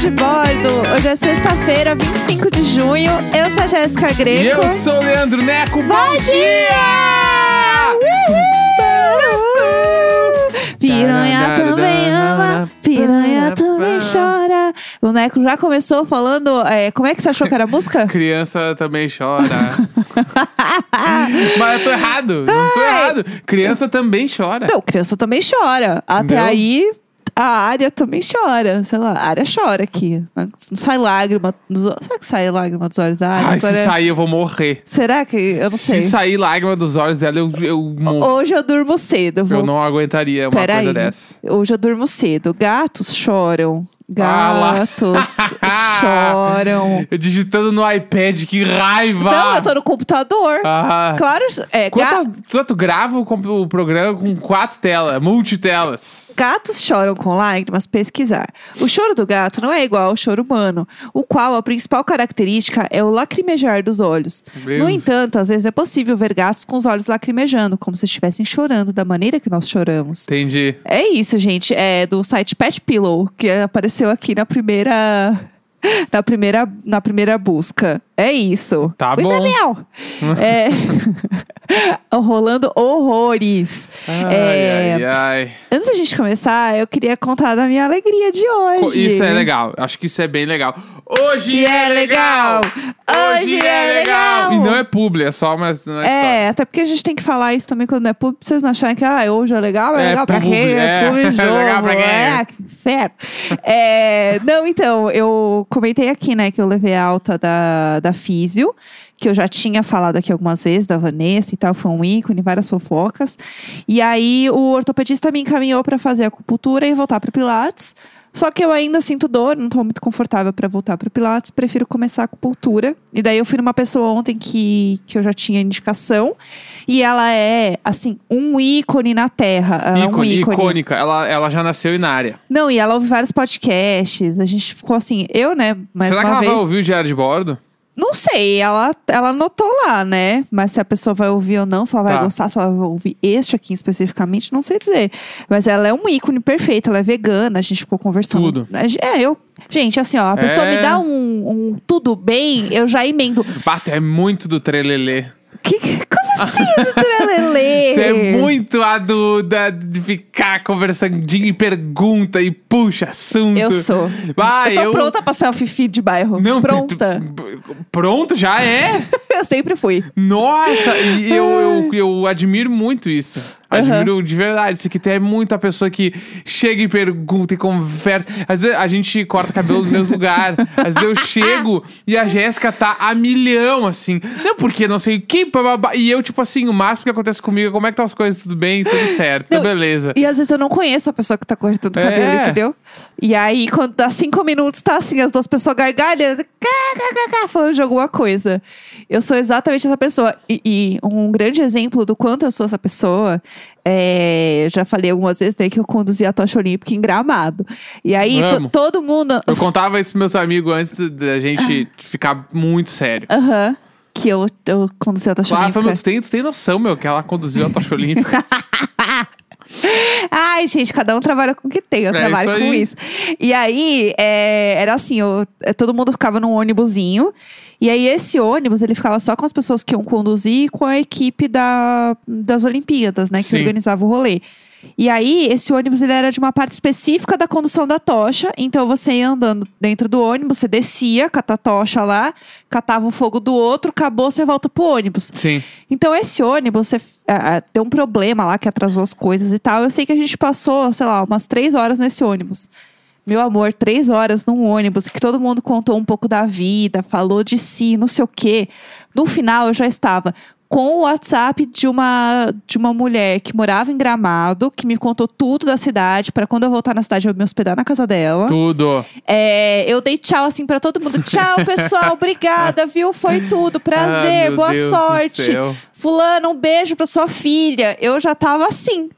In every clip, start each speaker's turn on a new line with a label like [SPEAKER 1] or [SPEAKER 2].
[SPEAKER 1] de bordo. Hoje é sexta-feira, 25 de junho. Eu sou a Jéssica
[SPEAKER 2] E
[SPEAKER 1] Greco.
[SPEAKER 2] eu sou o Leandro Neco. Bom,
[SPEAKER 1] Bom dia! Piranha também ama, piranha também chora. O Neco já começou falando. é, como é que você achou que era a música?
[SPEAKER 2] Criança também chora. Mas eu tô errado. Não tô
[SPEAKER 1] Ai.
[SPEAKER 2] errado. Criança também chora.
[SPEAKER 1] Não, criança também chora. Até
[SPEAKER 2] Entendeu?
[SPEAKER 1] aí, a área também chora. Sei lá, a área chora aqui. Não sai lágrima dos olhos. Será que sai lágrima dos olhos da área?
[SPEAKER 2] Ai, se
[SPEAKER 1] Agora-
[SPEAKER 2] sair eu vou morrer.
[SPEAKER 1] Será que. Eu não sei.
[SPEAKER 2] Se sair lágrima dos olhos dela, eu, eu morro.
[SPEAKER 1] Hoje eu durmo cedo. Eu vou...
[SPEAKER 2] Eu não aguentaria uma
[SPEAKER 1] Pera
[SPEAKER 2] coisa
[SPEAKER 1] aí.
[SPEAKER 2] dessa.
[SPEAKER 1] Hoje eu durmo cedo. Gatos choram.
[SPEAKER 2] Ah.
[SPEAKER 1] Gatos choram.
[SPEAKER 2] Eu digitando no iPad, que raiva!
[SPEAKER 1] Não, eu tô no computador.
[SPEAKER 2] Ah.
[SPEAKER 1] Claro, é, ga-
[SPEAKER 2] Quantas, tu, tu grava o, o programa com quatro telas, multitelas.
[SPEAKER 1] Gatos choram com lágrimas, pesquisar. O choro do gato não é igual ao choro humano, o qual a principal característica é o lacrimejar dos olhos.
[SPEAKER 2] Meu
[SPEAKER 1] No entanto, às vezes é possível ver gatos com os olhos lacrimejando, como se estivessem chorando da maneira que nós choramos.
[SPEAKER 2] Entendi.
[SPEAKER 1] É isso, gente. É do site Pet Pillow, que apareceu aqui na primeira. Na primeira, na primeira busca. É isso.
[SPEAKER 2] Tá
[SPEAKER 1] é,
[SPEAKER 2] bom.
[SPEAKER 1] miau. é... Rolando horrores.
[SPEAKER 2] Ai,
[SPEAKER 1] É,
[SPEAKER 2] ai, ai.
[SPEAKER 1] Antes da gente começar, eu queria contar da minha alegria de hoje.
[SPEAKER 2] Isso é legal. Acho que isso é bem legal. Hoje
[SPEAKER 1] Hoje é legal. Hoje é legal.
[SPEAKER 2] E não é publi, é só uma, uma.
[SPEAKER 1] É, até porque a gente tem que falar isso também quando não é público, pra vocês não acharem que ah, hoje é legal, é,
[SPEAKER 2] É
[SPEAKER 1] legal pra
[SPEAKER 2] publi,
[SPEAKER 1] quem? É,
[SPEAKER 2] é.
[SPEAKER 1] publi
[SPEAKER 2] É
[SPEAKER 1] jogo,
[SPEAKER 2] legal pra quem?
[SPEAKER 1] é, inferno. É, não, então, eu comentei aqui, né, que eu levei a alta da, da Físio, que eu já tinha falado aqui algumas vezes, da Vanessa e tal, foi um ícone, várias fofocas. E aí, o ortopedista me encaminhou pra fazer acupuntura e voltar pro Pilates. Só que eu ainda sinto dor, não tô muito confortável pra voltar pro Pilates, prefiro começar a acupuntura. E daí eu fui numa pessoa ontem que, que eu já tinha indicação. E ela é, assim, um ícone na Terra. Ela é um
[SPEAKER 2] Ícone,
[SPEAKER 1] ícone.
[SPEAKER 2] icônica. Ela, ela já nasceu na área.
[SPEAKER 1] Não, e ela ouve vários podcasts. A gente ficou assim, eu, né, mais
[SPEAKER 2] Será que ela
[SPEAKER 1] vez.
[SPEAKER 2] vai ouvir o diário de bordo?
[SPEAKER 1] Não sei, ela, ela anotou lá, né? Mas se a pessoa vai ouvir ou não, se ela vai
[SPEAKER 2] Tá.
[SPEAKER 1] gostar, se ela vai ouvir este aqui especificamente, não sei dizer. Mas ela é um ícone perfeito, ela é vegana, a gente ficou conversando.
[SPEAKER 2] Tudo.
[SPEAKER 1] É, eu. Gente, assim, ó, a pessoa
[SPEAKER 2] É.
[SPEAKER 1] me dá um, um tudo bem, eu já emendo.
[SPEAKER 2] Bato, é muito do trelelê.
[SPEAKER 1] Que, como assim, trelelê?
[SPEAKER 2] Tu é muito a do, da, de ficar conversandinho e pergunta e puxa assunto.
[SPEAKER 1] Eu sou.
[SPEAKER 2] Vai,
[SPEAKER 1] eu tô pronta pra ser o Fifi de bairro.
[SPEAKER 2] Não,
[SPEAKER 1] pronta.
[SPEAKER 2] pronto, já é?
[SPEAKER 1] eu sempre fui.
[SPEAKER 2] Nossa, e eu, eu, eu admiro muito isso. Admiro de verdade. Isso aqui tem muita pessoa que chega e pergunta e conversa. Às vezes a gente corta cabelo no mesmo lugar. Às vezes eu chego e a Jéssica tá a milhão, assim. Não, porque não sei o que. bababá. E eu, tipo assim, o máximo que acontece comigo é como é que estão as coisas, tudo bem, tudo certo,
[SPEAKER 1] Não,
[SPEAKER 2] tudo beleza.
[SPEAKER 1] E às vezes eu não conheço a pessoa que tá cortando o
[SPEAKER 2] É.
[SPEAKER 1] cabelo, entendeu? E aí, quando dá cinco minutos, tá assim, as duas pessoas gargalhando, falando de alguma coisa. Eu sou exatamente essa pessoa. E, e um grande exemplo do quanto eu sou essa pessoa, é, eu já falei algumas vezes né, que eu conduzia a tocha olímpica em gramado. E aí, todo mundo.
[SPEAKER 2] Eu contava isso pros meus amigos antes da gente ficar muito sério.
[SPEAKER 1] Aham. que eu, eu conduzia a tocha
[SPEAKER 2] Claro,
[SPEAKER 1] olímpica.
[SPEAKER 2] falei, tu tem, tu tem noção, meu, que ela conduziu a tocha olímpica.
[SPEAKER 1] Ai, gente, cada um trabalha com o que tem. Eu
[SPEAKER 2] É
[SPEAKER 1] trabalho
[SPEAKER 2] isso
[SPEAKER 1] com isso. E aí, é, era assim, eu- é, todo mundo ficava num ônibusinho. E aí, esse ônibus, ele ficava só com as pessoas que iam conduzir e com a equipe da, das Olimpíadas, né? Que
[SPEAKER 2] Sim.
[SPEAKER 1] organizava o rolê. E aí, esse ônibus, ele era de uma parte específica da condução da tocha. Então, você ia andando dentro do ônibus, você descia, cata a tocha lá, catava o fogo do outro, acabou, você volta pro ônibus.
[SPEAKER 2] Sim.
[SPEAKER 1] Então, esse ônibus, você, deu um problema lá que atrasou as coisas e tal. Eu sei que a gente passou, sei lá, umas três horas nesse ônibus. Meu amor, três horas num ônibus, que todo mundo contou um pouco da vida, falou de si, não sei o quê. No final, eu já estava com o WhatsApp de uma, de uma mulher que morava em Gramado, que me contou tudo da cidade, para quando eu voltar na cidade eu me hospedar na casa dela.
[SPEAKER 2] Tudo.
[SPEAKER 1] É, eu dei tchau assim pra todo mundo. Tchau, pessoal, obrigada, viu? Foi tudo. Prazer,
[SPEAKER 2] Ah,
[SPEAKER 1] boa
[SPEAKER 2] Deus
[SPEAKER 1] sorte. Fulano, um beijo pra sua filha. Eu já tava assim.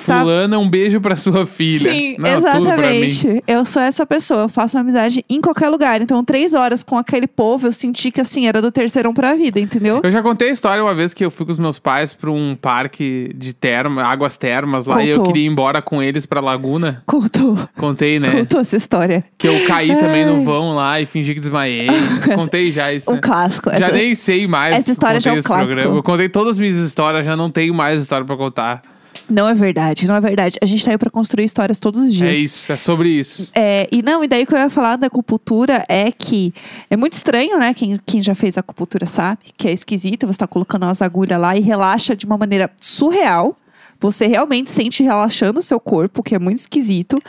[SPEAKER 2] Fulana, um beijo pra sua filha.
[SPEAKER 1] Sim,
[SPEAKER 2] Não,
[SPEAKER 1] exatamente. Eu sou essa pessoa. Eu faço amizade em qualquer lugar. Então, três horas com aquele povo, eu senti que assim, era do terceirão pra vida, entendeu?
[SPEAKER 2] Eu já contei a história uma vez que eu fui com os meus pais pra um parque de terma, águas termas lá, e eu
[SPEAKER 1] Contou.
[SPEAKER 2] queria ir embora com eles pra Laguna.
[SPEAKER 1] Contou.
[SPEAKER 2] Contei, né?
[SPEAKER 1] Contou essa história.
[SPEAKER 2] Que eu caí também
[SPEAKER 1] Ai.
[SPEAKER 2] no vão lá e fingi que desmaiei. Contei já isso.
[SPEAKER 1] Um
[SPEAKER 2] né?
[SPEAKER 1] clássico.
[SPEAKER 2] Já
[SPEAKER 1] Essa-
[SPEAKER 2] nem sei mais.
[SPEAKER 1] essa história já é um clássico.
[SPEAKER 2] programa. Eu contei todas as minhas histórias, já não tenho mais história pra contar.
[SPEAKER 1] Não é verdade, não é verdade. A gente tá aí pra construir histórias todos os dias.
[SPEAKER 2] É isso, é sobre isso.
[SPEAKER 1] É, e não, e daí o que eu ia falar da acupuntura é que é muito estranho, né? Quem, quem já fez acupuntura sabe que é esquisito. Você tá colocando umas agulhas lá e relaxa de uma maneira surreal. Você realmente sente relaxando o seu corpo, que é muito esquisito.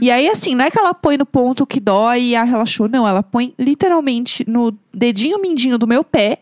[SPEAKER 1] E aí, assim, não é que ela põe no ponto que dói e a relaxou, não. Ela põe literalmente no dedinho mindinho do meu pé,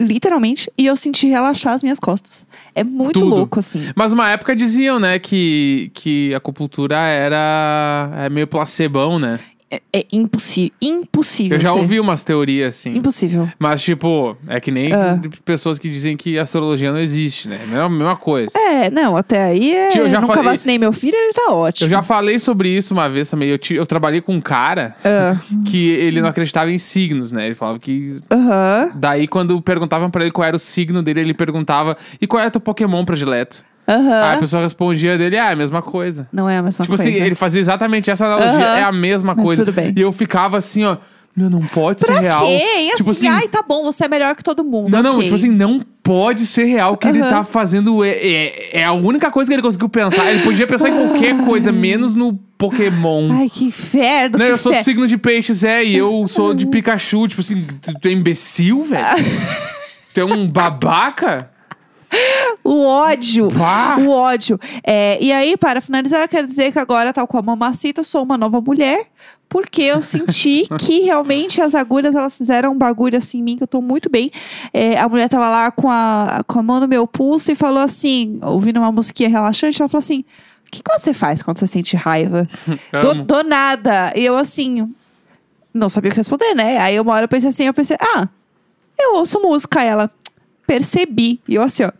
[SPEAKER 1] literalmente, e eu senti relaxar as minhas costas. É muito
[SPEAKER 2] Tudo.
[SPEAKER 1] louco, assim.
[SPEAKER 2] Mas uma época diziam, né, que, que a acupuntura era é meio placebão, né?
[SPEAKER 1] É, é impossível. Impossível.
[SPEAKER 2] Eu já
[SPEAKER 1] ser.
[SPEAKER 2] ouvi umas teorias assim.
[SPEAKER 1] Impossível.
[SPEAKER 2] Mas, tipo, é que nem
[SPEAKER 1] Ah.
[SPEAKER 2] pessoas que dizem que a astrologia não existe, né? É a mesma coisa.
[SPEAKER 1] É, não, até aí é,
[SPEAKER 2] Tio, eu já
[SPEAKER 1] nunca
[SPEAKER 2] falei-
[SPEAKER 1] vacinei meu filho, ele tá ótimo.
[SPEAKER 2] Eu já falei sobre isso uma vez também. Eu, ti- eu trabalhei com um cara
[SPEAKER 1] Ah,
[SPEAKER 2] que ele não acreditava em signos, né? Ele falava que.
[SPEAKER 1] Aham,
[SPEAKER 2] Daí, quando perguntavam pra ele qual era o signo dele, ele perguntava: e qual é o teu Pokémon predileto? Aí a
[SPEAKER 1] aham.
[SPEAKER 2] pessoa respondia dele: ah, é a mesma coisa.
[SPEAKER 1] Não é a mesma
[SPEAKER 2] tipo
[SPEAKER 1] coisa.
[SPEAKER 2] assim, ele fazia exatamente essa analogia,
[SPEAKER 1] Aham.
[SPEAKER 2] é a mesma
[SPEAKER 1] Mas
[SPEAKER 2] coisa.
[SPEAKER 1] tudo bem.
[SPEAKER 2] E eu ficava assim, ó. Meu, não pode
[SPEAKER 1] Pra
[SPEAKER 2] ser real.
[SPEAKER 1] quê? E
[SPEAKER 2] Tipo
[SPEAKER 1] assim,
[SPEAKER 2] assim,
[SPEAKER 1] ai, tá bom, você é melhor que todo mundo.
[SPEAKER 2] Não, não,
[SPEAKER 1] ok.
[SPEAKER 2] tipo assim, não pode ser real que ele
[SPEAKER 1] Aham.
[SPEAKER 2] tá fazendo. É, é, é a única coisa que ele conseguiu pensar. Ele podia pensar em qualquer coisa, menos no Pokémon.
[SPEAKER 1] Ai, que inferno.
[SPEAKER 2] Não,
[SPEAKER 1] que
[SPEAKER 2] eu sou do
[SPEAKER 1] inferno.
[SPEAKER 2] signo de peixes, é, e eu sou de Pikachu. Tipo assim, tu, tu é imbecil, velho? tu é um babaca?
[SPEAKER 1] O ódio.
[SPEAKER 2] Pá!
[SPEAKER 1] O ódio. É, e aí, para finalizar, eu quero dizer que agora, tal como a Mamacita, eu sou uma nova mulher. Porque eu senti que realmente as agulhas, elas fizeram um bagulho assim em mim, que eu tô muito bem. É, a mulher tava lá com a, com a mão no meu pulso e falou assim, ouvindo uma musiquinha relaxante, ela falou assim, o que, que você faz quando você sente raiva? do, do nada. E eu assim, não sabia o que responder, né? Aí uma hora eu pensei assim, eu pensei, ah, eu ouço música. Ela, percebi. E eu assim, ó.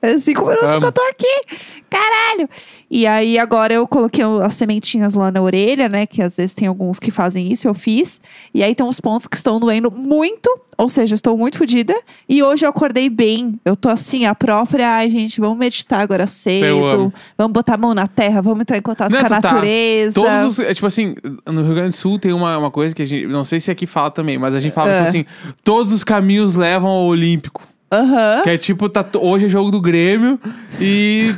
[SPEAKER 1] Faz cinco minutos
[SPEAKER 2] Amo.
[SPEAKER 1] que eu tô aqui. Caralho. E aí, agora eu coloquei as sementinhas lá na orelha, né? Que às vezes tem alguns que fazem isso, eu fiz. E aí tem uns pontos que estão doendo muito. Ou seja, estou muito fodida. E hoje eu acordei bem. Eu tô assim, a própria. Ai, gente, vamos meditar agora cedo.
[SPEAKER 2] amo.
[SPEAKER 1] Vamos botar a mão na terra, vamos entrar em contato
[SPEAKER 2] Não,
[SPEAKER 1] com a
[SPEAKER 2] tá-
[SPEAKER 1] natureza.
[SPEAKER 2] Todos os. é, Tipo assim, no Rio Grande do Sul tem uma, uma coisa que a gente. Não sei se aqui fala também, mas a gente fala
[SPEAKER 1] É.
[SPEAKER 2] tipo assim: todos os caminhos levam ao Olímpico.
[SPEAKER 1] Aham.
[SPEAKER 2] Que é tipo, tá, hoje é jogo do Grêmio e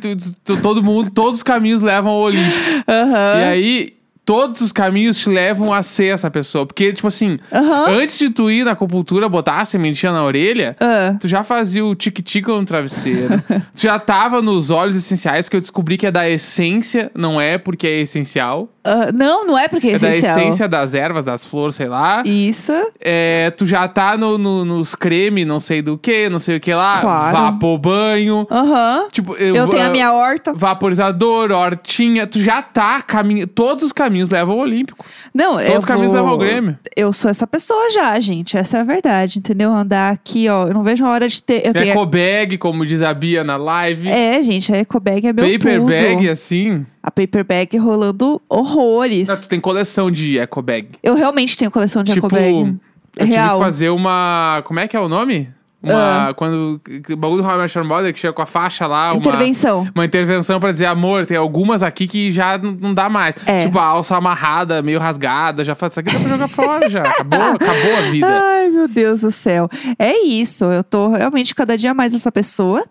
[SPEAKER 2] todo mundo, todos os caminhos levam ao Olímpico.
[SPEAKER 1] Aham.
[SPEAKER 2] E aí, todos os caminhos te levam a ser essa pessoa. Porque, tipo assim,
[SPEAKER 1] Aham.
[SPEAKER 2] antes de tu ir na acupuntura botar a sementinha na orelha,
[SPEAKER 1] Ah.
[SPEAKER 2] tu já fazia o tique-tique no travesseiro. tu já tava nos óleos essenciais, que eu descobri que é da essência, não é porque é essencial.
[SPEAKER 1] Ah, não, não é porque é,
[SPEAKER 2] É da
[SPEAKER 1] essencial.
[SPEAKER 2] essência das ervas, das flores, sei lá.
[SPEAKER 1] Isso.
[SPEAKER 2] É, tu já tá no, no- nos creme, não sei do que, não sei o que lá.
[SPEAKER 1] Claro.
[SPEAKER 2] Vapo banho.
[SPEAKER 1] Aham.
[SPEAKER 2] Tipo,
[SPEAKER 1] Eu tenho a minha horta.
[SPEAKER 2] Vaporizador, hortinha, tu já tá caminho. Todos os caminhos levam ao Olímpico.
[SPEAKER 1] Não,
[SPEAKER 2] Todos
[SPEAKER 1] eu
[SPEAKER 2] os caminhos
[SPEAKER 1] vou...
[SPEAKER 2] levam ao Grêmio.
[SPEAKER 1] Eu sou essa pessoa já, gente. Essa é a verdade, entendeu? Andar aqui, ó. Eu não vejo a hora de ter. Eu tenho...
[SPEAKER 2] Eco bag, como diz a Bia na live.
[SPEAKER 1] É, gente, a ecobag é meu
[SPEAKER 2] Paper
[SPEAKER 1] tudo.
[SPEAKER 2] bag, assim.
[SPEAKER 1] A paper bag rolando horrores.
[SPEAKER 2] Não, tu tem coleção de eco bag.
[SPEAKER 1] Eu realmente tenho coleção de
[SPEAKER 2] tipo,
[SPEAKER 1] ecobag.
[SPEAKER 2] eu tive
[SPEAKER 1] Real.
[SPEAKER 2] que fazer uma. Como é que é o nome? Uma. Quando. O bagulho do How I Met Your Mother que chega com a faixa lá. Uma,
[SPEAKER 1] Intervenção.
[SPEAKER 2] uma intervenção pra dizer, amor, tem algumas aqui que já não dá mais.
[SPEAKER 1] É.
[SPEAKER 2] Tipo, a alça amarrada, meio rasgada, já faz isso aqui, dá pra jogar fora já. Acabou, acabou a vida.
[SPEAKER 1] Ai, meu Deus do céu. É isso. Eu tô realmente cada dia mais essa pessoa.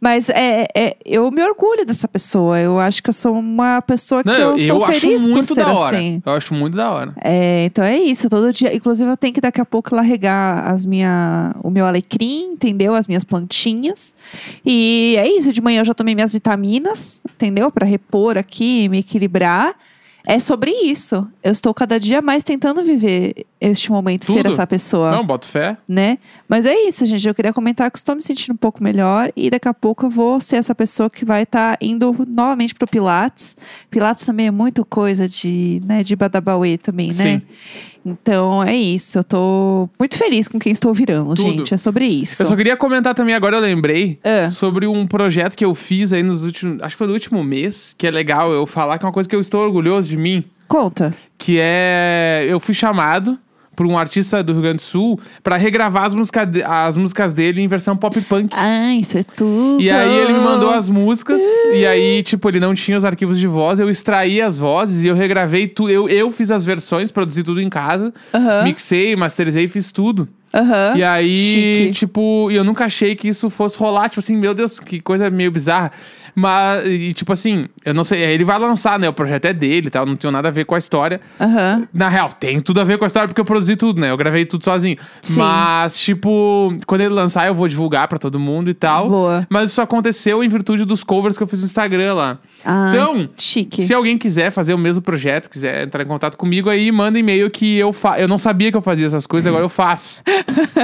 [SPEAKER 1] Mas é, é, eu me orgulho dessa pessoa. Eu acho que eu sou uma pessoa que
[SPEAKER 2] Não,
[SPEAKER 1] eu, sou
[SPEAKER 2] acho
[SPEAKER 1] feliz
[SPEAKER 2] muito
[SPEAKER 1] por ser
[SPEAKER 2] da hora.
[SPEAKER 1] assim.
[SPEAKER 2] Eu acho muito da hora.
[SPEAKER 1] É, então é isso, todo dia. Inclusive, eu tenho que daqui a pouco lá regar as minha, o meu alecrim, entendeu? As minhas plantinhas. E é isso, de manhã eu já tomei minhas vitaminas, entendeu? Pra repor aqui, me equilibrar. É sobre isso. Eu estou cada dia mais tentando viver este momento ser
[SPEAKER 2] Tudo.
[SPEAKER 1] essa pessoa.
[SPEAKER 2] Não, boto fé.
[SPEAKER 1] né? Mas é isso, gente. Eu queria comentar que estou me sentindo um pouco melhor e daqui a pouco eu vou ser essa pessoa que vai estar indo novamente pro Pilates. Pilates também é muito coisa de, né, de badabauê também, né?
[SPEAKER 2] Sim.
[SPEAKER 1] Então é isso. Eu tô muito feliz com quem estou virando,
[SPEAKER 2] Tudo.
[SPEAKER 1] gente. É sobre isso.
[SPEAKER 2] Eu só queria comentar também, agora eu lembrei,
[SPEAKER 1] Ah.
[SPEAKER 2] sobre um projeto que eu fiz aí nos últimos. Acho que foi no último mês, que é legal eu falar, que é uma coisa que eu estou orgulhoso de mim.
[SPEAKER 1] Conta.
[SPEAKER 2] Que é. Eu fui chamado por um artista do Rio Grande do Sul pra regravar as, música de- as músicas dele em versão pop punk.
[SPEAKER 1] Ah, isso é tudo.
[SPEAKER 2] E aí ele me mandou as músicas, e aí, tipo, ele não tinha os arquivos de voz, eu extraí as vozes e eu regravei tudo. Eu, eu fiz as versões, produzi tudo em casa, mixei, masterizei, fiz tudo.
[SPEAKER 1] Aham.
[SPEAKER 2] E aí,
[SPEAKER 1] Chique.
[SPEAKER 2] tipo, eu nunca achei que isso fosse rolar. Tipo assim, meu Deus, que coisa meio bizarra. Mas, e, tipo assim, eu não sei. Ele vai lançar, né? O projeto é dele e tal, não tinha nada a ver com a história.
[SPEAKER 1] Aham.
[SPEAKER 2] Na real, tem tudo a ver com a história porque eu produzi tudo, né? Eu gravei tudo sozinho.
[SPEAKER 1] Sim.
[SPEAKER 2] Mas, tipo, quando ele lançar, eu vou divulgar pra todo mundo e tal.
[SPEAKER 1] Boa.
[SPEAKER 2] Mas isso aconteceu em virtude dos covers que eu fiz no Instagram lá.
[SPEAKER 1] Ah,
[SPEAKER 2] Então,
[SPEAKER 1] chique.
[SPEAKER 2] Se alguém quiser fazer o mesmo projeto, quiser entrar em contato comigo, aí manda e-mail que eu fa Eu não sabia que eu fazia essas coisas, agora eu faço.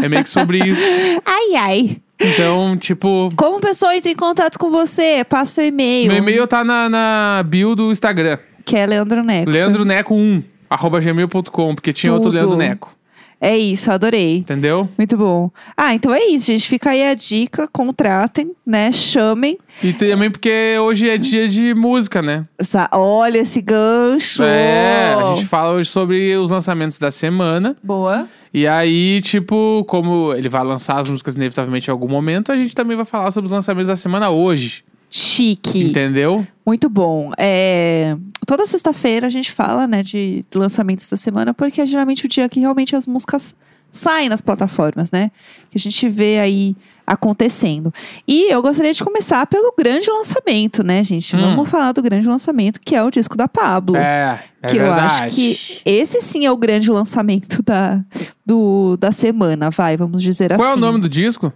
[SPEAKER 2] É meio que sobre isso.
[SPEAKER 1] Ai, ai.
[SPEAKER 2] Então, tipo,
[SPEAKER 1] Como a pessoa entra em contato com você? Passa seu e-mail.
[SPEAKER 2] meu e-mail tá na, na bio do Instagram.
[SPEAKER 1] Que é Leandro Neco.
[SPEAKER 2] leandroneco1, arroba gmail.com, porque tinha outro
[SPEAKER 1] Tudo.
[SPEAKER 2] Leandro Neco.
[SPEAKER 1] É isso, adorei.
[SPEAKER 2] Entendeu?
[SPEAKER 1] Muito bom. Ah, então é isso, gente. Fica aí a dica. Contratem, né? Chamem.
[SPEAKER 2] E também porque hoje é dia de música, né?
[SPEAKER 1] Essa- Olha esse gancho.
[SPEAKER 2] É, a gente fala hoje sobre os lançamentos da semana.
[SPEAKER 1] Boa.
[SPEAKER 2] E aí, tipo, como ele vai lançar as músicas inevitavelmente em algum momento, a gente também vai falar sobre os lançamentos da semana hoje.
[SPEAKER 1] Chique.
[SPEAKER 2] Entendeu?
[SPEAKER 1] Muito bom. É, Toda sexta-feira a gente fala, né, de lançamentos da semana, porque é geralmente o dia que realmente as músicas saem nas plataformas, né? Que a gente vê aí acontecendo. E eu gostaria de começar pelo grande lançamento, né, gente?
[SPEAKER 2] Hum.
[SPEAKER 1] Vamos falar do grande lançamento, que é o disco da Pablo.
[SPEAKER 2] É, é
[SPEAKER 1] que eu
[SPEAKER 2] verdade.
[SPEAKER 1] acho que esse sim é o grande lançamento da, do, da semana, vai, vamos dizer
[SPEAKER 2] Qual
[SPEAKER 1] assim.
[SPEAKER 2] é o nome do disco?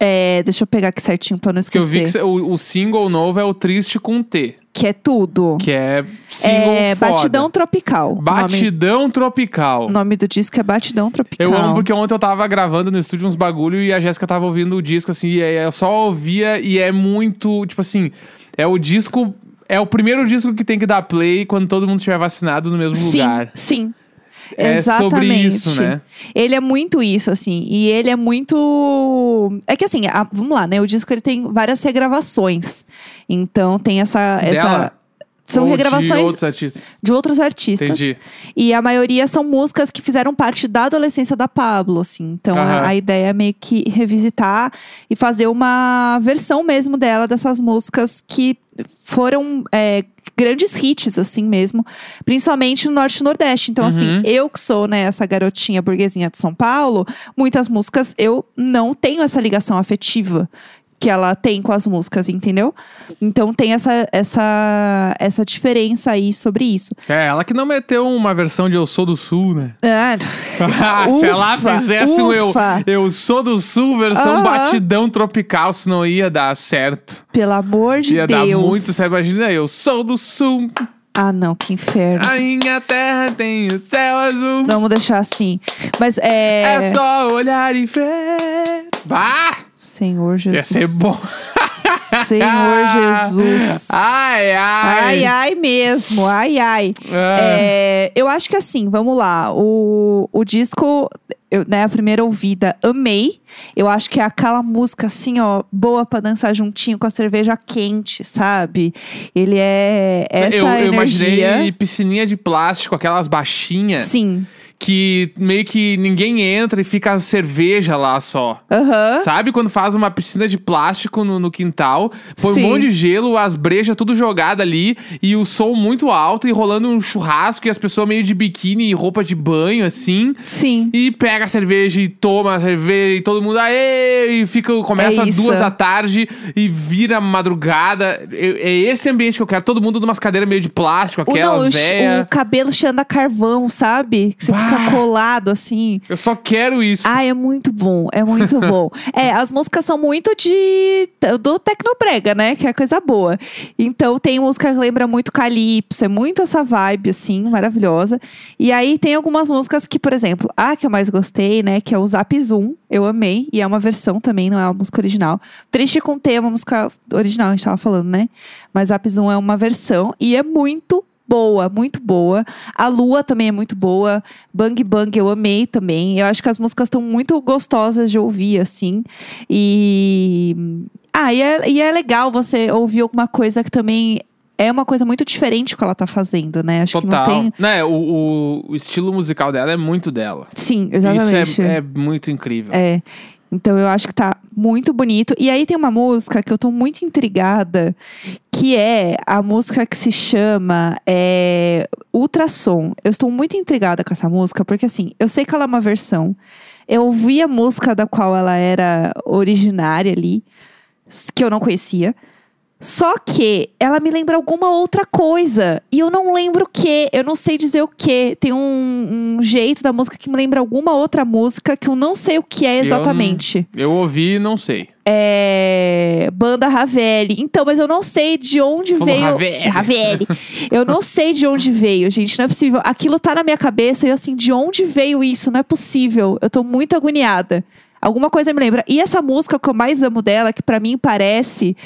[SPEAKER 1] É, deixa eu pegar aqui certinho pra não
[SPEAKER 2] Que eu vi
[SPEAKER 1] esquecer.
[SPEAKER 2] que o, o single novo é o Triste com T.
[SPEAKER 1] Que é tudo.
[SPEAKER 2] Que é single
[SPEAKER 1] É
[SPEAKER 2] foda.
[SPEAKER 1] Batidão Tropical. O nome-
[SPEAKER 2] Batidão Tropical.
[SPEAKER 1] O nome do disco é Batidão Tropical.
[SPEAKER 2] Eu amo porque ontem eu tava gravando no estúdio uns bagulho e a Jéssica tava ouvindo o disco, assim, e aí eu só ouvia e é muito, tipo assim, é o disco. É o primeiro disco que tem que dar play quando todo mundo estiver vacinado no mesmo
[SPEAKER 1] sim,
[SPEAKER 2] lugar.
[SPEAKER 1] sim.
[SPEAKER 2] É
[SPEAKER 1] Exatamente.
[SPEAKER 2] sobre isso, né?
[SPEAKER 1] Ele é muito isso, assim. E ele é muito. É que assim, a- vamos lá, né? O disco ele tem várias regravações. Então tem essa. essa... São
[SPEAKER 2] Ou
[SPEAKER 1] regravações
[SPEAKER 2] De outros artistas.
[SPEAKER 1] de outros artistas.
[SPEAKER 2] Entendi.
[SPEAKER 1] E a maioria são músicas que fizeram parte da adolescência da Pablo, assim. Então a, a ideia é meio que revisitar e fazer uma versão mesmo dela dessas músicas que foram é, grandes hits, assim mesmo. Principalmente no Norte e Nordeste. Então, assim,
[SPEAKER 2] Uhum.
[SPEAKER 1] eu que sou, né, essa garotinha burguesinha de São Paulo, muitas músicas eu não tenho essa ligação afetiva que ela tem com as músicas, entendeu? Então tem essa, essa, essa diferença aí sobre isso.
[SPEAKER 2] É, ela que não meteu uma versão de Eu Sou do Sul, né?
[SPEAKER 1] Ah,
[SPEAKER 2] Se ela
[SPEAKER 1] Ufa,
[SPEAKER 2] fizesse um eu, eu Sou do Sul versão
[SPEAKER 1] Aham.
[SPEAKER 2] batidão tropical, senão ia dar certo.
[SPEAKER 1] pelo amor de
[SPEAKER 2] ia
[SPEAKER 1] Deus.
[SPEAKER 2] dar muito, você imagina? Eu sou do Sul,
[SPEAKER 1] Ah, não, que inferno.
[SPEAKER 2] a minha terra tem o céu azul.
[SPEAKER 1] Vamos deixar assim. Mas é.
[SPEAKER 2] É só olhar e ver. Bah!
[SPEAKER 1] Senhor Jesus.
[SPEAKER 2] Ia ser bom.
[SPEAKER 1] Senhor Jesus.
[SPEAKER 2] Ai, ai.
[SPEAKER 1] Ai, ai mesmo, ai, ai.
[SPEAKER 2] Ah.
[SPEAKER 1] É, eu acho que assim, vamos lá. O, o disco, eu, né, a primeira ouvida, amei. Eu acho que é aquela música assim, ó, boa pra dançar juntinho com a cerveja quente, sabe? Ele é essa
[SPEAKER 2] eu, eu
[SPEAKER 1] energia.
[SPEAKER 2] imaginei piscininha de plástico, aquelas baixinhas,
[SPEAKER 1] Sim.
[SPEAKER 2] Que meio que ninguém entra e fica a cerveja lá só.
[SPEAKER 1] Aham.
[SPEAKER 2] Sabe quando faz uma piscina de plástico no, no quintal, põe
[SPEAKER 1] Sim.
[SPEAKER 2] um monte de gelo, as brejas tudo jogada ali e o som muito alto e rolando um churrasco e as pessoas meio de biquíni e roupa de banho assim.
[SPEAKER 1] Sim.
[SPEAKER 2] E pega a cerveja e toma a cerveja e todo mundo aê! E fica, começa
[SPEAKER 1] É isso.
[SPEAKER 2] duas da tarde e vira madrugada. É é esse ambiente que eu quero. Todo mundo numas cadeiras meio de plástico, aquelas
[SPEAKER 1] o,
[SPEAKER 2] velhas.
[SPEAKER 1] o cabelo cheirando a carvão, sabe? Que você fica fica colado assim.
[SPEAKER 2] Eu só quero isso.
[SPEAKER 1] Ah, é muito bom, é muito bom. É, as músicas são muito de do Tecnobrega, né? Que é coisa boa. Então tem música que lembra muito Calypso, é muito essa vibe, assim, maravilhosa. E aí tem algumas músicas que, por exemplo, a que eu mais gostei, né? Que é o Zap Zoom, eu amei. E é uma versão também, não é uma música original. Triste com T é música original, a gente tava falando, né? Mas Zap Zoom é uma versão e é muito boa, muito boa. A Lua também é muito boa. Bang Bang eu amei também. Eu acho que as músicas estão muito gostosas de ouvir, assim. E. Ah, e é, e é legal você ouvir alguma coisa que também é uma coisa muito diferente que ela tá fazendo, né? Acho
[SPEAKER 2] Total.
[SPEAKER 1] que não tem.
[SPEAKER 2] Né, o, o, o estilo musical dela é muito dela.
[SPEAKER 1] Sim, exatamente.
[SPEAKER 2] Isso é, é muito incrível.
[SPEAKER 1] É. Então eu acho que tá muito bonito. E aí tem uma música que eu tô muito intrigada, que é a música que se chama é, Ultrassom. Eu estou muito intrigada com essa música, porque assim, eu sei que ela é uma versão. Eu ouvi a música da qual ela era originária ali, que eu não conhecia. Só que ela me lembra alguma outra coisa. E eu não lembro o que. Eu não sei dizer o que. Tem um, um, jeito da música que me lembra alguma outra música que eu não sei o que é exatamente.
[SPEAKER 2] Eu, eu ouvi e não sei.
[SPEAKER 1] É. Banda Ravelli. Então, mas eu não sei de onde
[SPEAKER 2] Falou
[SPEAKER 1] veio.
[SPEAKER 2] Ravelli.
[SPEAKER 1] Ravelli. eu não sei de onde veio, gente. Não é possível. Aquilo tá na minha cabeça e assim, de onde veio isso? Não é possível. Eu tô muito agoniada. Alguma coisa me lembra. E essa música que eu mais amo dela, que para mim parece.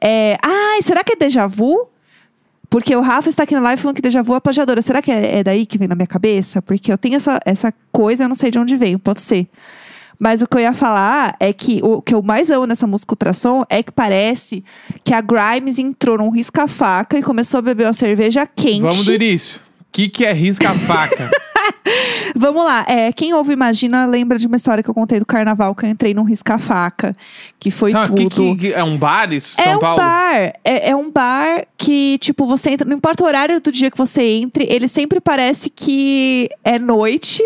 [SPEAKER 1] É... Ai, será que é déjà vu? Porque o Rafa está aqui na live falando que déjà vu é apagadora. Será que é, é daí que vem na minha cabeça? Porque eu tenho essa, essa coisa, eu não sei de onde vem, pode ser. Mas o que eu ia falar é que o que eu mais amo nessa música Ultrassom é que parece que a Grimes entrou num risca-faca e começou a beber uma cerveja quente.
[SPEAKER 2] Vamos do início. O que, que é risca-faca?
[SPEAKER 1] Vamos lá. É, quem ouve Imagina lembra de uma história que eu contei do carnaval que eu entrei num risca-faca. Que foi
[SPEAKER 2] Não,
[SPEAKER 1] tudo.
[SPEAKER 2] que, que- é um bar isso?
[SPEAKER 1] É
[SPEAKER 2] São
[SPEAKER 1] um
[SPEAKER 2] Paulo?
[SPEAKER 1] bar. É, é um bar que, tipo, você entra. Não importa o horário do dia que você entre, ele sempre parece que é noite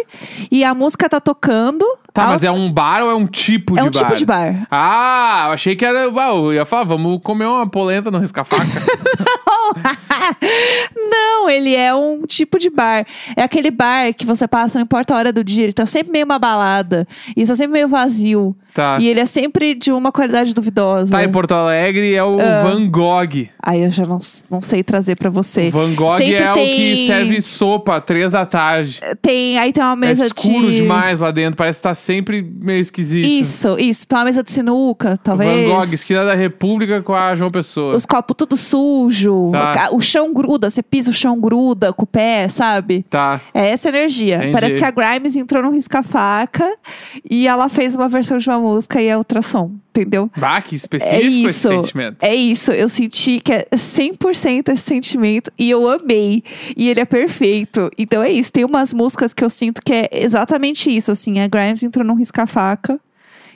[SPEAKER 1] e a música tá tocando.
[SPEAKER 2] Tá, mas é um bar ou é um tipo
[SPEAKER 1] é
[SPEAKER 2] de
[SPEAKER 1] um
[SPEAKER 2] bar?
[SPEAKER 1] tipo de bar.
[SPEAKER 2] Ah, eu achei que era. Uau, eu ia falar, vamos comer uma polenta no risca-faca.
[SPEAKER 1] Não, ele é um tipo de bar. É aquele bar que você passa, não importa a hora do dia, ele tá sempre meio uma balada. E tá sempre meio vazio.
[SPEAKER 2] tá.
[SPEAKER 1] E ele é sempre de uma qualidade duvidosa.
[SPEAKER 2] Tá em Porto Alegre é o
[SPEAKER 1] Ah.
[SPEAKER 2] Van Gogh.
[SPEAKER 1] Aí eu já não, não sei trazer pra você.
[SPEAKER 2] Van Gogh
[SPEAKER 1] Sempre
[SPEAKER 2] é o que
[SPEAKER 1] tem-
[SPEAKER 2] serve sopa três da tarde.
[SPEAKER 1] Tem, aí tem uma mesa
[SPEAKER 2] é escuro
[SPEAKER 1] de.
[SPEAKER 2] demais lá dentro, parece que tá sempre meio esquisito.
[SPEAKER 1] Isso, isso. Tem uma mesa de sinuca,
[SPEAKER 2] Van
[SPEAKER 1] talvez.
[SPEAKER 2] Gogh, esquina da República com a João Pessoa.
[SPEAKER 1] Os copos tudo sujo.
[SPEAKER 2] Tá.
[SPEAKER 1] O chão gruda, você pisa o chão gruda com o pé, sabe?
[SPEAKER 2] Tá.
[SPEAKER 1] É essa energia.
[SPEAKER 2] Entendi.
[SPEAKER 1] Parece que a Grimes entrou no risca-faca e ela fez uma versão de uma música e é ultrassom, entendeu?
[SPEAKER 2] Bah, que específico
[SPEAKER 1] É
[SPEAKER 2] esse
[SPEAKER 1] isso.
[SPEAKER 2] sentimento.
[SPEAKER 1] É isso. Eu senti que é 100% esse sentimento e eu amei. E ele é perfeito. Então é isso. Tem umas músicas que eu sinto que é exatamente isso, assim. A Grimes entrou num risca-faca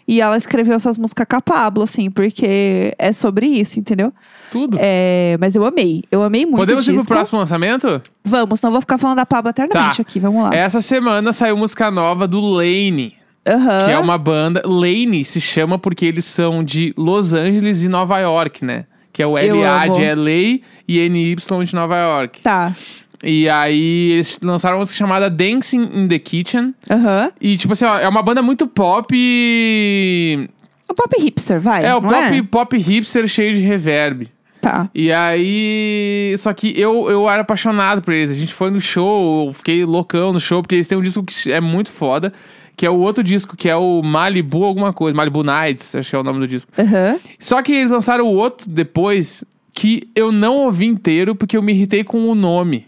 [SPEAKER 1] e ela escreveu essas músicas com a Pablo, assim, porque é sobre isso, entendeu?
[SPEAKER 2] Tudo.
[SPEAKER 1] É, mas eu amei. Eu amei muito
[SPEAKER 2] Podemos ir pro próximo lançamento?
[SPEAKER 1] Vamos, não vou ficar falando da Pablo eternamente
[SPEAKER 2] Tá.
[SPEAKER 1] aqui. Vamos lá.
[SPEAKER 2] Essa semana saiu música nova do Lane,
[SPEAKER 1] Aham.
[SPEAKER 2] que é uma banda. Lane se chama porque eles são de Los Angeles e Nova York, né? Que é o LA de LA e NY de Nova York.
[SPEAKER 1] Tá.
[SPEAKER 2] E aí eles lançaram uma música chamada Dancing in the Kitchen.
[SPEAKER 1] Aham.
[SPEAKER 2] E tipo assim, ó, é uma banda muito pop. e-
[SPEAKER 1] O pop hipster, vai.
[SPEAKER 2] É, o pop,
[SPEAKER 1] é?
[SPEAKER 2] pop hipster cheio de reverb.
[SPEAKER 1] Tá.
[SPEAKER 2] E aí. Só que eu, eu era apaixonado por eles. A gente foi no show, eu fiquei loucão no show, porque eles têm um disco que é muito foda. Que é o outro disco, que é o Malibu alguma coisa. Malibu Nights, acho que é o nome do disco.
[SPEAKER 1] Aham.
[SPEAKER 2] Só que eles lançaram o outro depois, que eu não ouvi inteiro, porque eu me irritei com o nome.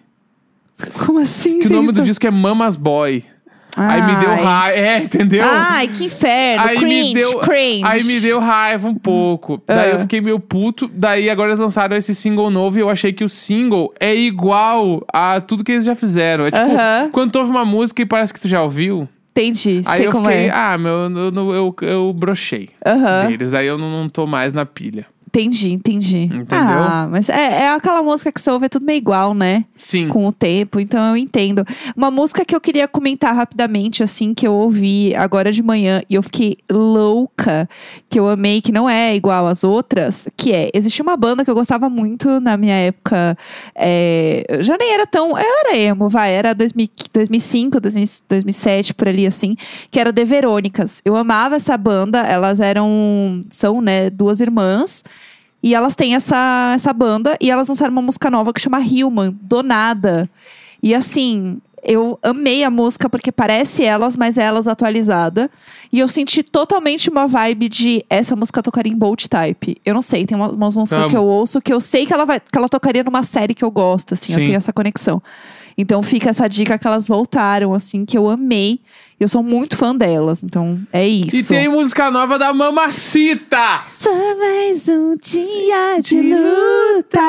[SPEAKER 1] Como assim?
[SPEAKER 2] Que o nome do disco é Mamas Boy. Aí me deu
[SPEAKER 1] Ai.
[SPEAKER 2] raiva. É, entendeu?
[SPEAKER 1] Ai, que inferno.
[SPEAKER 2] Aí
[SPEAKER 1] cringe,
[SPEAKER 2] me deu,
[SPEAKER 1] cringe.
[SPEAKER 2] aí me deu raiva um pouco. Daí
[SPEAKER 1] Ah.
[SPEAKER 2] eu fiquei meio puto. Daí agora eles lançaram esse single novo e eu achei que o single é igual a tudo que eles já fizeram. É tipo,
[SPEAKER 1] Aham.
[SPEAKER 2] quando tu ouve uma música e parece que tu já ouviu.
[SPEAKER 1] Entendi,
[SPEAKER 2] Aí
[SPEAKER 1] sei
[SPEAKER 2] eu
[SPEAKER 1] como
[SPEAKER 2] fiquei,
[SPEAKER 1] é.
[SPEAKER 2] ah, meu, eu, eu, eu, eu brochei
[SPEAKER 1] Aham.
[SPEAKER 2] deles. Aí eu não, não tô mais na pilha.
[SPEAKER 1] Entendi, entendi.
[SPEAKER 2] Entendeu?
[SPEAKER 1] Ah, mas é, é aquela música que você ouve, é tudo meio igual, né?
[SPEAKER 2] Sim.
[SPEAKER 1] Com o tempo, então eu entendo. Uma música que eu queria comentar rapidamente, assim, que eu ouvi agora de manhã e eu fiquei louca, que eu amei, que não é igual às outras, que é, existia uma banda que eu gostava muito na minha época, é, já nem era tão, eu era emo, vai, era 2000, 2005, 2000, 2007, por ali, assim, que era The Verônicas. Eu amava essa banda, elas eram, são, né, duas irmãs, e elas têm essa, essa banda e elas lançaram uma música nova que chama Human, do nada. E assim, eu amei a música porque parece elas, mas é elas atualizada. E eu senti totalmente uma vibe de essa música tocaria em Bolt Type. Eu não sei, tem uma- umas músicas que eu ouço que eu sei que ela, vai, que ela tocaria numa série que eu gosto, assim, eu
[SPEAKER 2] Sim.
[SPEAKER 1] tenho essa conexão. Então fica essa dica que elas voltaram, assim, que eu amei. Eu sou muito fã delas, então é isso.
[SPEAKER 2] E tem música nova da Mamacita!
[SPEAKER 1] Só mais um dia de luta.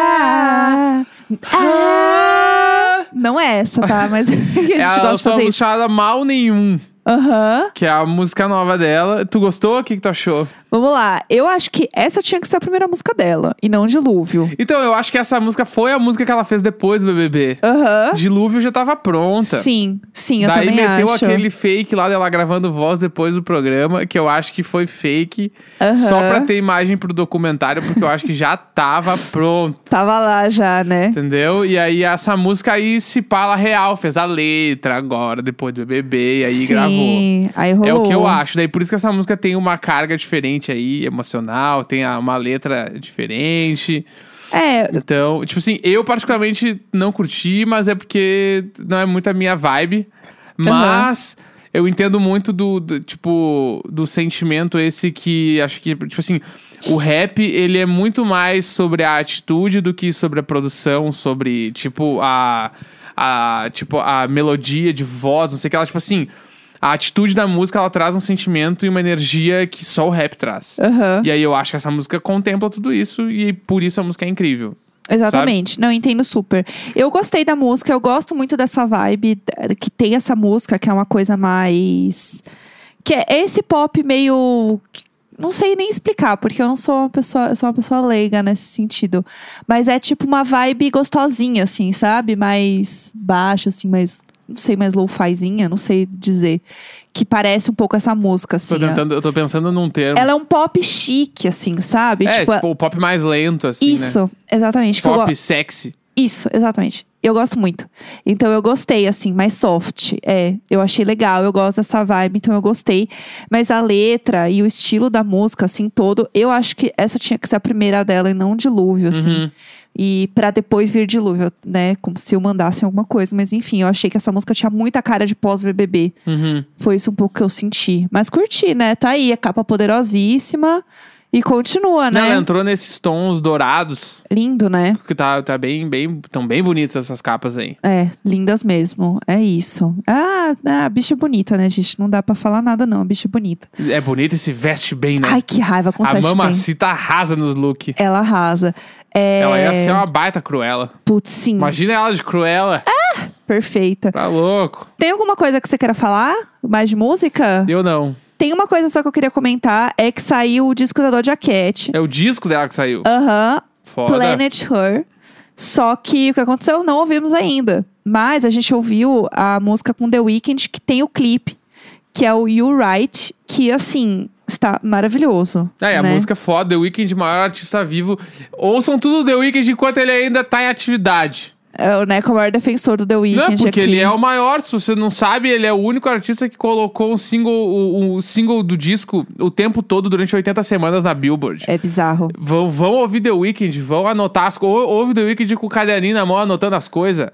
[SPEAKER 1] Ah, não é essa, tá? Mas a gente
[SPEAKER 2] Ela
[SPEAKER 1] gosta de fazer isso.
[SPEAKER 2] chamada Mal Nenhum,
[SPEAKER 1] Aham.
[SPEAKER 2] que é a música nova dela. Tu gostou? O que, que tu achou?
[SPEAKER 1] Vamos lá. Eu acho que essa tinha que ser a primeira música dela. E não Dilúvio.
[SPEAKER 2] Então, eu acho que essa música foi a música que ela fez depois do BBB.
[SPEAKER 1] Aham.
[SPEAKER 2] Dilúvio já tava pronta.
[SPEAKER 1] Sim, sim, eu
[SPEAKER 2] Daí
[SPEAKER 1] também
[SPEAKER 2] meteu
[SPEAKER 1] acho.
[SPEAKER 2] aquele fake lá dela gravando voz depois do programa, que eu acho que foi fake,
[SPEAKER 1] Aham.
[SPEAKER 2] só pra ter imagem pro documentário, porque eu acho que já tava pronto.
[SPEAKER 1] Tava lá já, né?
[SPEAKER 2] Entendeu? E aí essa música aí se pala real, fez a letra agora, depois do BBB, e aí
[SPEAKER 1] sim.
[SPEAKER 2] gravou.
[SPEAKER 1] Aí rolou.
[SPEAKER 2] É o que eu acho. Daí por isso que essa música tem uma carga diferente aí, emocional, tem uma letra diferente.
[SPEAKER 1] É,
[SPEAKER 2] Então, tipo assim, eu particularmente não curti, mas é porque não é muito a minha vibe. Mas eu entendo muito do, do, tipo, do sentimento esse que acho que, tipo assim, o rap, ele é muito mais sobre a atitude do que sobre a produção, sobre, tipo, a, a, tipo, a melodia de voz, não sei o que ela, tipo assim, a atitude da música, ela traz um sentimento e uma energia que só o rap traz.
[SPEAKER 1] aham.
[SPEAKER 2] E aí eu acho que essa música contempla tudo isso e por isso a música é incrível.
[SPEAKER 1] Exatamente. Não, entendo super. Eu gostei da música, eu gosto muito dessa vibe que tem essa música, que é uma coisa mais. Que é esse pop meio. Não sei nem explicar, porque eu não sou uma pessoa, eu sou uma pessoa leiga nesse sentido. Mas é tipo uma vibe gostosinha, assim, sabe? Mais baixa, assim, mais. Não sei, mais low-fizinha, não sei dizer. Que parece um pouco essa música, assim.
[SPEAKER 2] Tô tentando, eu tô pensando num termo.
[SPEAKER 1] Ela é um pop chique, assim, sabe?
[SPEAKER 2] é,
[SPEAKER 1] tipo,
[SPEAKER 2] tipo, o pop mais lento, assim, né?
[SPEAKER 1] isso, exatamente. eu go-
[SPEAKER 2] Pop sexy.
[SPEAKER 1] isso, exatamente. Eu gosto muito. Então eu gostei, assim, mais soft. É, eu achei legal, eu gosto dessa vibe, então eu gostei. Mas a letra e o estilo da música, assim, todo, eu acho que essa tinha que ser a primeira dela e não dilúvio, assim.
[SPEAKER 2] Uhum.
[SPEAKER 1] E pra depois vir dilúvio, né? Como se eu mandasse alguma coisa. Mas enfim, eu achei que essa música tinha muita cara de pós-BBB.
[SPEAKER 2] Uhum.
[SPEAKER 1] Foi isso um pouco que eu senti. Mas curti, né? Tá aí, a capa poderosíssima. E continua,
[SPEAKER 2] Não,
[SPEAKER 1] né?
[SPEAKER 2] ela entrou nesses tons dourados,
[SPEAKER 1] Lindo, né?
[SPEAKER 2] que tá, tá bem, bem, tão bem bonitas essas capas aí.
[SPEAKER 1] É, lindas mesmo. É isso. Ah, a bicha é bonita, né, gente? Não dá pra falar nada, não. A bicha é bonita.
[SPEAKER 2] É bonita e se veste bem, né?
[SPEAKER 1] Ai, que raiva com
[SPEAKER 2] a
[SPEAKER 1] sete bem.
[SPEAKER 2] mamacita arrasa nos looks.
[SPEAKER 1] Ela arrasa. É...
[SPEAKER 2] Ela ia ser uma baita cruela.
[SPEAKER 1] Putz, sim.
[SPEAKER 2] Imagina ela de cruela.
[SPEAKER 1] Perfeita.
[SPEAKER 2] Tá louco.
[SPEAKER 1] Tem alguma coisa que você queira falar? Mais de música?
[SPEAKER 2] Eu não.
[SPEAKER 1] Tem uma coisa só que eu queria comentar. É que saiu o disco da Doja Cat.
[SPEAKER 2] É o disco dela que saiu.
[SPEAKER 1] Aham.
[SPEAKER 2] Foda.
[SPEAKER 1] Planet Her. Só que o que aconteceu? Não ouvimos ainda. Mas a gente ouviu a música com The Weeknd, que tem o clipe, que é o You Right, que assim, está maravilhoso.
[SPEAKER 2] É, a
[SPEAKER 1] né?
[SPEAKER 2] música é foda, The Weeknd, maior artista vivo. Ouçam tudo The Weeknd enquanto ele ainda tá em atividade.
[SPEAKER 1] É o Neco é o maior defensor do The Weeknd.
[SPEAKER 2] Não, porque
[SPEAKER 1] aqui.
[SPEAKER 2] ele é o maior, se você não sabe, ele é o único artista que colocou um single, o, single do disco o tempo todo durante 80 semanas na Billboard.
[SPEAKER 1] É bizarro.
[SPEAKER 2] Vão, vão ouvir The Weeknd, vão anotar as coisas. Ouve The Weeknd com o caderninho na mão anotando as coisas.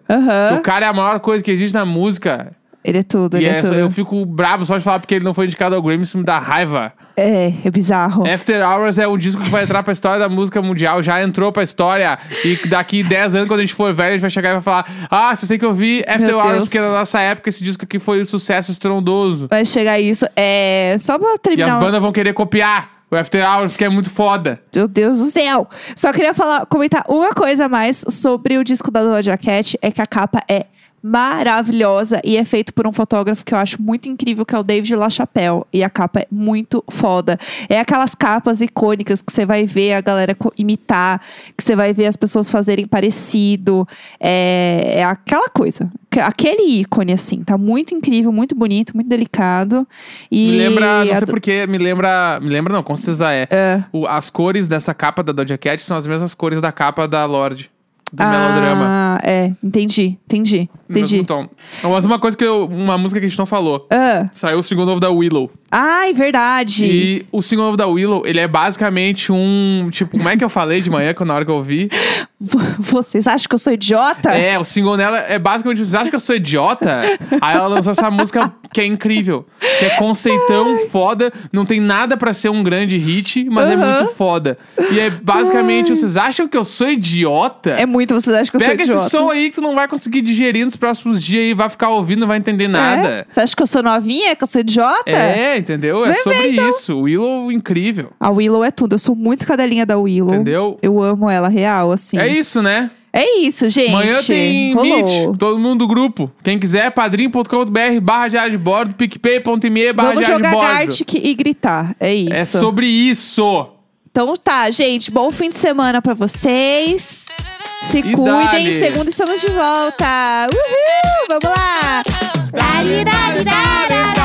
[SPEAKER 2] O cara é a maior coisa que existe na música.
[SPEAKER 1] Ele é tudo,
[SPEAKER 2] E
[SPEAKER 1] ele é,
[SPEAKER 2] é-
[SPEAKER 1] tudo.
[SPEAKER 2] eu fico brabo só de falar porque ele não foi indicado ao Grammy, isso me dá raiva.
[SPEAKER 1] É, é bizarro.
[SPEAKER 2] After Hours é um disco que vai entrar pra história da música mundial, já entrou pra história. E daqui 10 anos, quando a gente for velho, a gente vai chegar e vai falar: Ah, vocês têm que ouvir After
[SPEAKER 1] Meu
[SPEAKER 2] Hours,
[SPEAKER 1] Deus.
[SPEAKER 2] porque na nossa época esse disco aqui foi um sucesso estrondoso.
[SPEAKER 1] Vai chegar isso. É. Só pra
[SPEAKER 2] E as
[SPEAKER 1] terminar.
[SPEAKER 2] bandas vão querer copiar o After Hours, porque é muito foda.
[SPEAKER 1] Meu Deus do céu! Só queria falar, comentar uma coisa a mais sobre o disco da Doja Cat, é que a capa é maravilhosa e é feito por um fotógrafo que eu acho muito incrível, que é o David LaChapelle. E a capa é muito foda. É aquelas capas icônicas que você vai ver a galera imitar, que você vai ver as pessoas fazerem parecido. É, é aquela coisa. Que- Aquele ícone, assim. Tá muito incrível, muito bonito, muito delicado. E
[SPEAKER 2] Me lembra, não sei porquê, me lembra. Me lembra, não, com certeza é.
[SPEAKER 1] É.
[SPEAKER 2] O- as cores dessa capa da Doja Cat são as mesmas cores da capa da Lorde. Do melodrama.
[SPEAKER 1] Ah, é. Entendi, entendi, entendi.
[SPEAKER 2] tom. Mas uma coisa que eu. Uma música que a gente não falou.
[SPEAKER 1] Ah.
[SPEAKER 2] Saiu o single novo da Willow.
[SPEAKER 1] Ai, verdade.
[SPEAKER 2] E o single da Willow, ele é basicamente um. Tipo, como é que eu falei de manhã, na hora que eu ouvi?
[SPEAKER 1] Vocês acham que eu sou idiota?
[SPEAKER 2] É, o single dela é basicamente. Vocês acham que eu sou idiota? Aí ela lançou essa música que é incrível. Que é conceitão foda. Não tem nada pra ser um grande hit, mas é muito foda. E é basicamente. Vocês acham que eu sou idiota?
[SPEAKER 1] É muito, vocês acham que eu
[SPEAKER 2] Pega
[SPEAKER 1] sou
[SPEAKER 2] esse
[SPEAKER 1] idiota?
[SPEAKER 2] som aí que tu não vai conseguir digerir nos próximos dias e vai ficar ouvindo, não vai entender nada.
[SPEAKER 1] É? Você acha que eu sou novinha? Que eu sou idiota?
[SPEAKER 2] É, entendeu? É
[SPEAKER 1] Vem ver,
[SPEAKER 2] sobre
[SPEAKER 1] então.
[SPEAKER 2] isso. Willow incrível.
[SPEAKER 1] A Willow é tudo. Eu sou muito cadelinha da Willow.
[SPEAKER 2] Entendeu?
[SPEAKER 1] Eu amo ela real, assim.
[SPEAKER 2] É isso, né?
[SPEAKER 1] É isso, gente.
[SPEAKER 2] Amanhã tem
[SPEAKER 1] Rolou.
[SPEAKER 2] Meet, todo mundo do grupo. Quem quiser, padrim.com.br barra diário de bordo, picpay.me barra
[SPEAKER 1] Vamos
[SPEAKER 2] diário de
[SPEAKER 1] jogar
[SPEAKER 2] bordo.
[SPEAKER 1] Gartic e gritar. É isso.
[SPEAKER 2] É sobre isso.
[SPEAKER 1] Então tá, gente. Bom fim de semana pra vocês. Se
[SPEAKER 2] E
[SPEAKER 1] cuidem.
[SPEAKER 2] dale.
[SPEAKER 1] Segunda estamos de volta. Uhul! Vamos lá!
[SPEAKER 3] Da